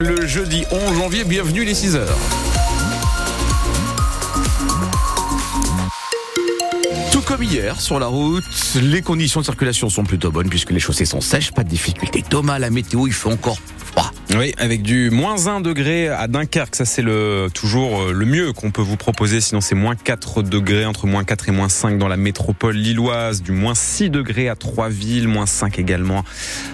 Le jeudi 11 janvier, bienvenue les 6 heures. Tout comme hier sur la route, les conditions de circulation sont plutôt bonnes puisque les chaussées sont sèches, pas de difficulté. Thomas, la météo, il fait encore. Oui, avec du moins 1 degré à Dunkerque, ça c'est le toujours euh, le mieux qu'on peut vous proposer, sinon c'est moins 4 degrés, entre moins 4 et moins 5 dans la métropole lilloise, du moins 6 degrés à Trois-Villes, moins 5 également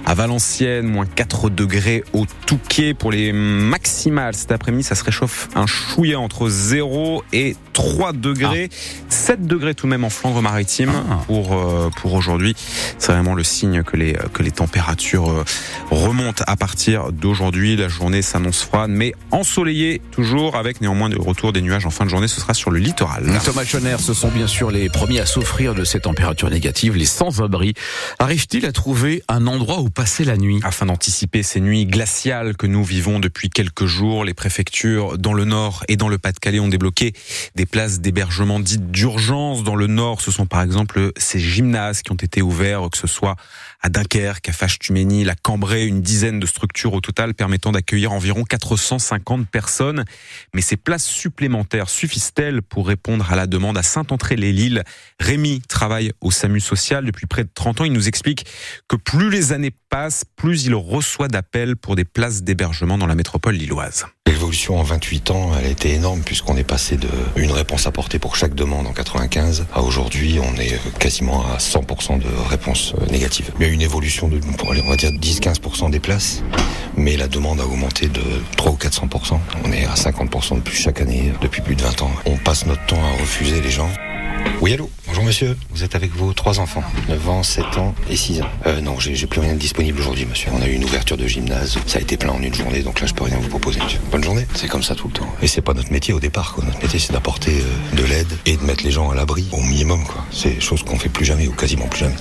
à Valenciennes, moins 4 degrés au Touquet. Pour les maximales cet après-midi, ça se réchauffe un chouïa entre 0 et 3 degrés, 7 degrés tout de même en Flandre-Maritime Ah. pour, euh, pour aujourd'hui. C'est vraiment le signe que les, que les températures euh, remontent à partir d'aujourd'hui. La journée s'annonce froide, mais ensoleillée toujours, avec néanmoins le retour des nuages en fin de journée. Ce sera sur le littoral. Thomas Schoner, ce sont bien sûr les premiers à souffrir de ces températures négatives, les sans-abri. Arrive-t-il à trouver un endroit où passer la nuit? Afin d'anticiper ces nuits glaciales que nous vivons depuis quelques jours, les préfectures dans le nord et dans le Pas-de-Calais ont débloqué des places d'hébergement dites d'urgence. Dans le nord, ce sont par exemple ces gymnases qui ont été ouverts, que ce soit à Dunkerque, à Fâche-Tumény, la Cambrai, une dizaine de structures au total permettant d'accueillir environ 450 personnes. Mais ces places supplémentaires suffisent-elles pour répondre à la demande à Saint-André-les-Lilles? Rémi travaille au SAMU social depuis près de 30 ans. Il nous explique que plus les années passent, plus il reçoit d'appels pour des places d'hébergement dans la métropole lilloise. L'évolution en 28 ans, elle a été énorme puisqu'on est passé de une réponse apportée pour chaque demande en 95 à aujourd'hui, on est quasiment à 100% de réponses euh, négatives. Il y a eu une évolution de, on va dire 10-15% des places, mais la demande a augmenté de 3 ou 400%. On est à 50% de plus chaque année depuis plus de 20 ans. On passe notre temps à refuser les gens. Oui, allô? Bonjour monsieur, vous êtes avec vos trois enfants, 9 ans, 7 ans et 6 ans. Euh, non, j'ai plus rien de disponible aujourd'hui monsieur. On a eu une ouverture de gymnase, ça a été plein en une journée, donc là je peux rien vous proposer monsieur. Bonne journée. C'est comme ça tout le temps. Et c'est pas notre métier au départ, quoi. Notre métier c'est d'apporter euh, de l'aide et de mettre les gens à l'abri au minimum, quoi. C'est chose qu'on fait plus jamais ou quasiment plus jamais.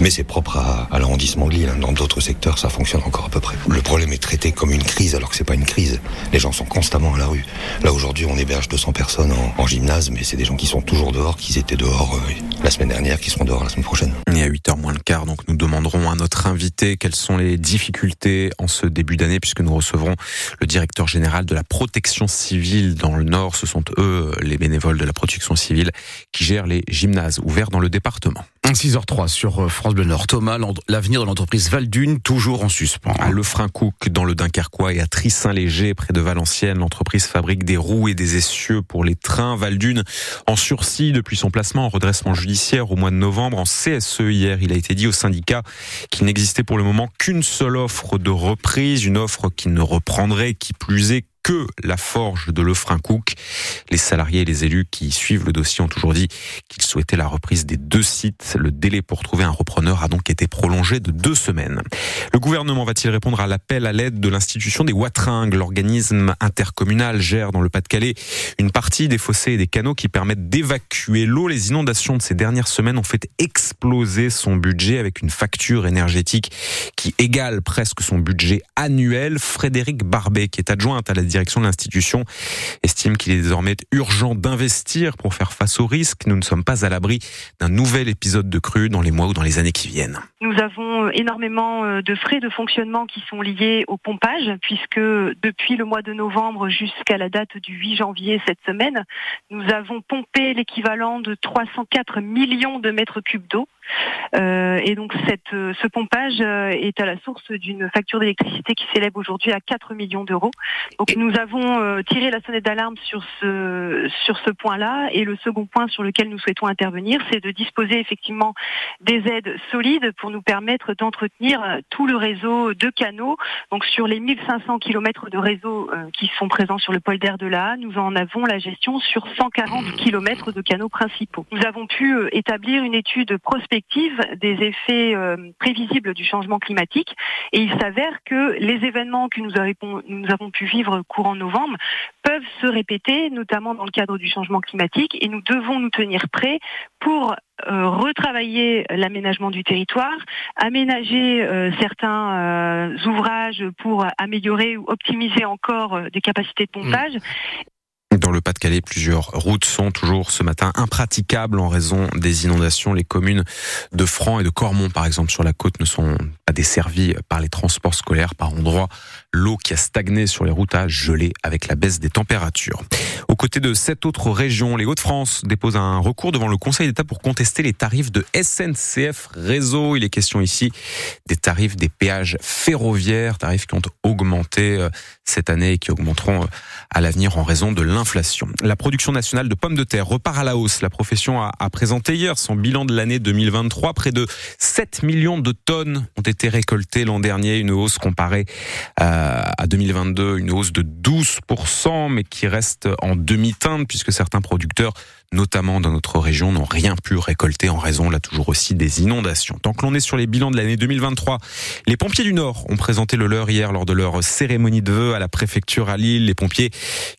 Mais c'est propre à, à l'arrondissement de Lille. hein. Dans d'autres secteurs, ça fonctionne encore à peu près. Le problème est traité comme une crise alors que c'est pas une crise. Les gens sont constamment à la rue. Là aujourd'hui, on héberge 200 personnes en, en gymnase, mais c'est des gens qui sont toujours dehors, qui étaient dehors euh, la semaine dernière, qui seront dehors la semaine prochaine. Et à 8h moins le quart, donc nous demanderons à notre invité quelles sont les difficultés en ce début d'année, puisque nous recevrons le directeur général de la protection civile dans le Nord. Ce sont eux, les bénévoles de la protection civile, qui gèrent les gymnases ouverts dans le département. 6h03 sur euh, France Bleu Nord. Thomas, l'avenir de l'entreprise Valdune, toujours en suspens. À Lefrancouc, dans le Dunkerquois, et à Tris-Saint-Léger, près de Valenciennes, l'entreprise fabrique des roues et des essieux pour les trains. Valdune, en sursis depuis son placement en redressement judiciaire au mois de novembre, en CSE hier, il a été dit au syndicat qu'il n'existait pour le moment qu'une seule offre de reprise, une offre qui ne reprendrait, qui plus est, que la forge de Lefrancouc. Les salariés et les élus qui suivent le dossier ont toujours dit qu'ils souhaitaient la reprise des deux sites. Le délai pour trouver un repreneur a donc été prolongé de deux semaines. Le gouvernement va-t-il répondre à l'appel à l'aide de l'institution des Watringues L'organisme intercommunal gère dans le Pas-de-Calais une partie des fossés et des canaux qui permettent d'évacuer l'eau. Les inondations de ces dernières semaines ont fait exploser son budget avec une facture énergétique qui égale presque son budget annuel. Frédéric Barbet, qui est adjointe à la direction de l'institution, estime qu'il est désormais urgent d'investir pour faire face aux risques. Nous ne sommes pas à l'abri d'un nouvel épisode de crue dans les mois ou dans les années qui viennent. Nous avons euh, énormément euh, de frais de fonctionnement qui sont liés au pompage, puisque depuis le mois de novembre jusqu'à la date du 8 janvier cette semaine, nous avons pompé l'équivalent de 304 millions de mètres cubes d'eau. Euh, et donc cette, euh, ce pompage euh, est à la source d'une facture d'électricité qui s'élève aujourd'hui à 4 millions d'euros. Donc nous avons tiré la sonnette d'alarme sur ce, sur ce point-là. Et le second point sur lequel nous souhaitons intervenir, c'est de disposer effectivement des aides solides pour nous permettre d'entretenir tout le réseau de canaux. Donc sur les 1500 km de réseau qui sont présents sur le polder de la nous en avons la gestion sur 140 km de canaux principaux. Nous avons pu établir une étude prospective des effets euh, prévisibles du changement climatique. Et il s'avère que les événements que nous avons, pu vivre courant novembre peuvent se répéter, notamment dans le cadre du changement climatique. Et nous devons nous tenir prêts pour euh, retravailler l'aménagement du territoire, aménager euh, certains ouvrages pour améliorer ou optimiser encore des capacités de pompage. Dans le Pas-de-Calais, plusieurs routes sont toujours ce matin impraticables en raison des inondations. Les communes de Franc et de Cormont, par exemple, sur la côte, ne sont pas desservies par les transports scolaires. Par endroits, L'eau qui a stagné sur les routes a gelé avec la baisse des températures. Aux côtés de sept autres régions, les Hauts-de-France déposent un recours devant le Conseil d'État pour contester les tarifs de SNCF Réseau. Il est question ici des tarifs des péages ferroviaires, tarifs qui ont augmenté euh, cette année et qui augmenteront euh, à l'avenir en raison de l'inflation. La production nationale de pommes de terre repart à la hausse. La profession a, présenté hier son bilan de l'année 2023. Près de 7 millions de tonnes ont été récoltées l'an dernier, une hausse comparée euh, à 2022, une hausse de 12%, mais qui reste en demi-teinte puisque certains producteurs notamment dans notre région, n'ont rien pu récolter en raison, là toujours aussi, des inondations. Tant que l'on est sur les bilans de l'année 2023, les pompiers du Nord ont présenté le leur hier lors de leur cérémonie de vœux à la préfecture à Lille. Les pompiers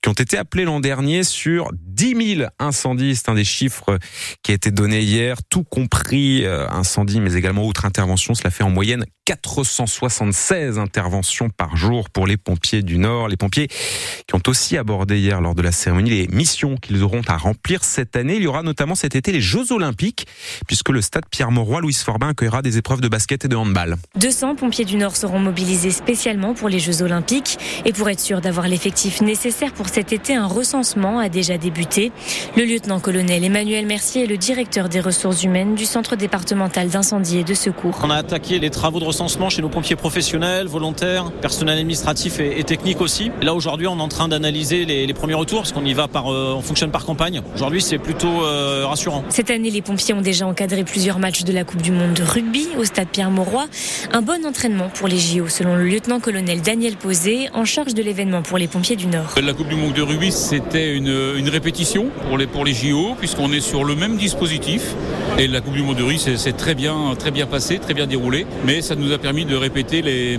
qui ont été appelés l'an dernier sur 10 000 incendies. C'est un des chiffres qui a été donné hier, tout compris euh, incendies, mais également autres interventions. Cela fait en moyenne 476 interventions par jour pour les pompiers du Nord. Les pompiers qui ont aussi abordé hier lors de la cérémonie les missions qu'ils auront à remplir cette année. Il y aura notamment cet été les Jeux Olympiques, puisque le stade Pierre-Mauroy, Louis Forbin accueillera des épreuves de basket et de handball. 200 pompiers du Nord seront mobilisés spécialement pour les Jeux Olympiques. Et pour être sûr d'avoir l'effectif nécessaire pour cet été, un recensement a déjà débuté. Le lieutenant-colonel Emmanuel Mercier est le directeur des ressources humaines du Centre départemental d'incendie et de secours. On a attaqué les travaux de recensement chez nos pompiers professionnels, volontaires, personnel administratif et, technique aussi. là aujourd'hui on est en train d'analyser les, premiers retours parce qu'on y va par, euh, on fonctionne par campagne. Aujourd'hui c'est plutôt euh, rassurant. Cette année les pompiers ont déjà encadré plusieurs matchs de la Coupe du Monde de rugby au stade Pierre-Mauroy. Un bon entraînement pour les JO selon le lieutenant-colonel Daniel Posé en charge de l'événement pour les pompiers du Nord. La Coupe du Monde de rugby c'était une, une, répétition pour les, pour les JO puisqu'on est sur le même dispositif et la Coupe du Monde de rugby c'est très bien, très bien passé, très bien déroulé mais ça nous a permis de répéter les,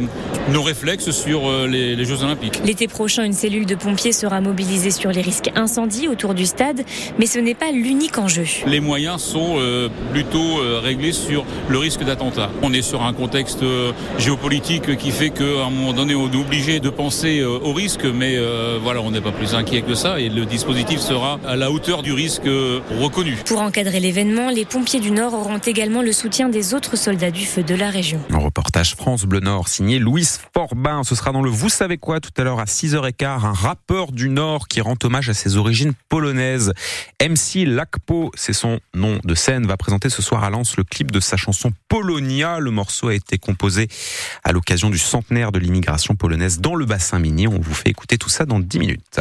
nos réflexes sur euh, les, Jeux Olympiques. L'été prochain, une cellule de pompiers sera mobilisée sur les risques incendies autour du stade, mais ce n'est pas l'unique enjeu. Les moyens sont euh, plutôt euh, réglés sur le risque d'attentat. On est sur un contexte géopolitique qui fait qu'à un moment donné, on est obligé de penser au risque, mais voilà, on n'est pas plus inquiet que ça et le dispositif sera à la hauteur du risque reconnu. Pour encadrer l'événement, les pompiers du Nord auront également le soutien des autres soldats du feu de la région. Un reportage France Bleu Nord signé Louis Forbin. Ce sera dans le Vous savez quoi tout à l'heure à 6h15. Un rappeur du Nord qui rend hommage à ses origines polonaises. MC Lakpo, c'est son nom de scène, va présenter ce soir à Lens le clip de sa chanson Polonia. Le morceau a été composé à l'occasion du centenaire de l'immigration polonaise dans le bassin minier. On vous fait écouter tout ça dans 10 minutes.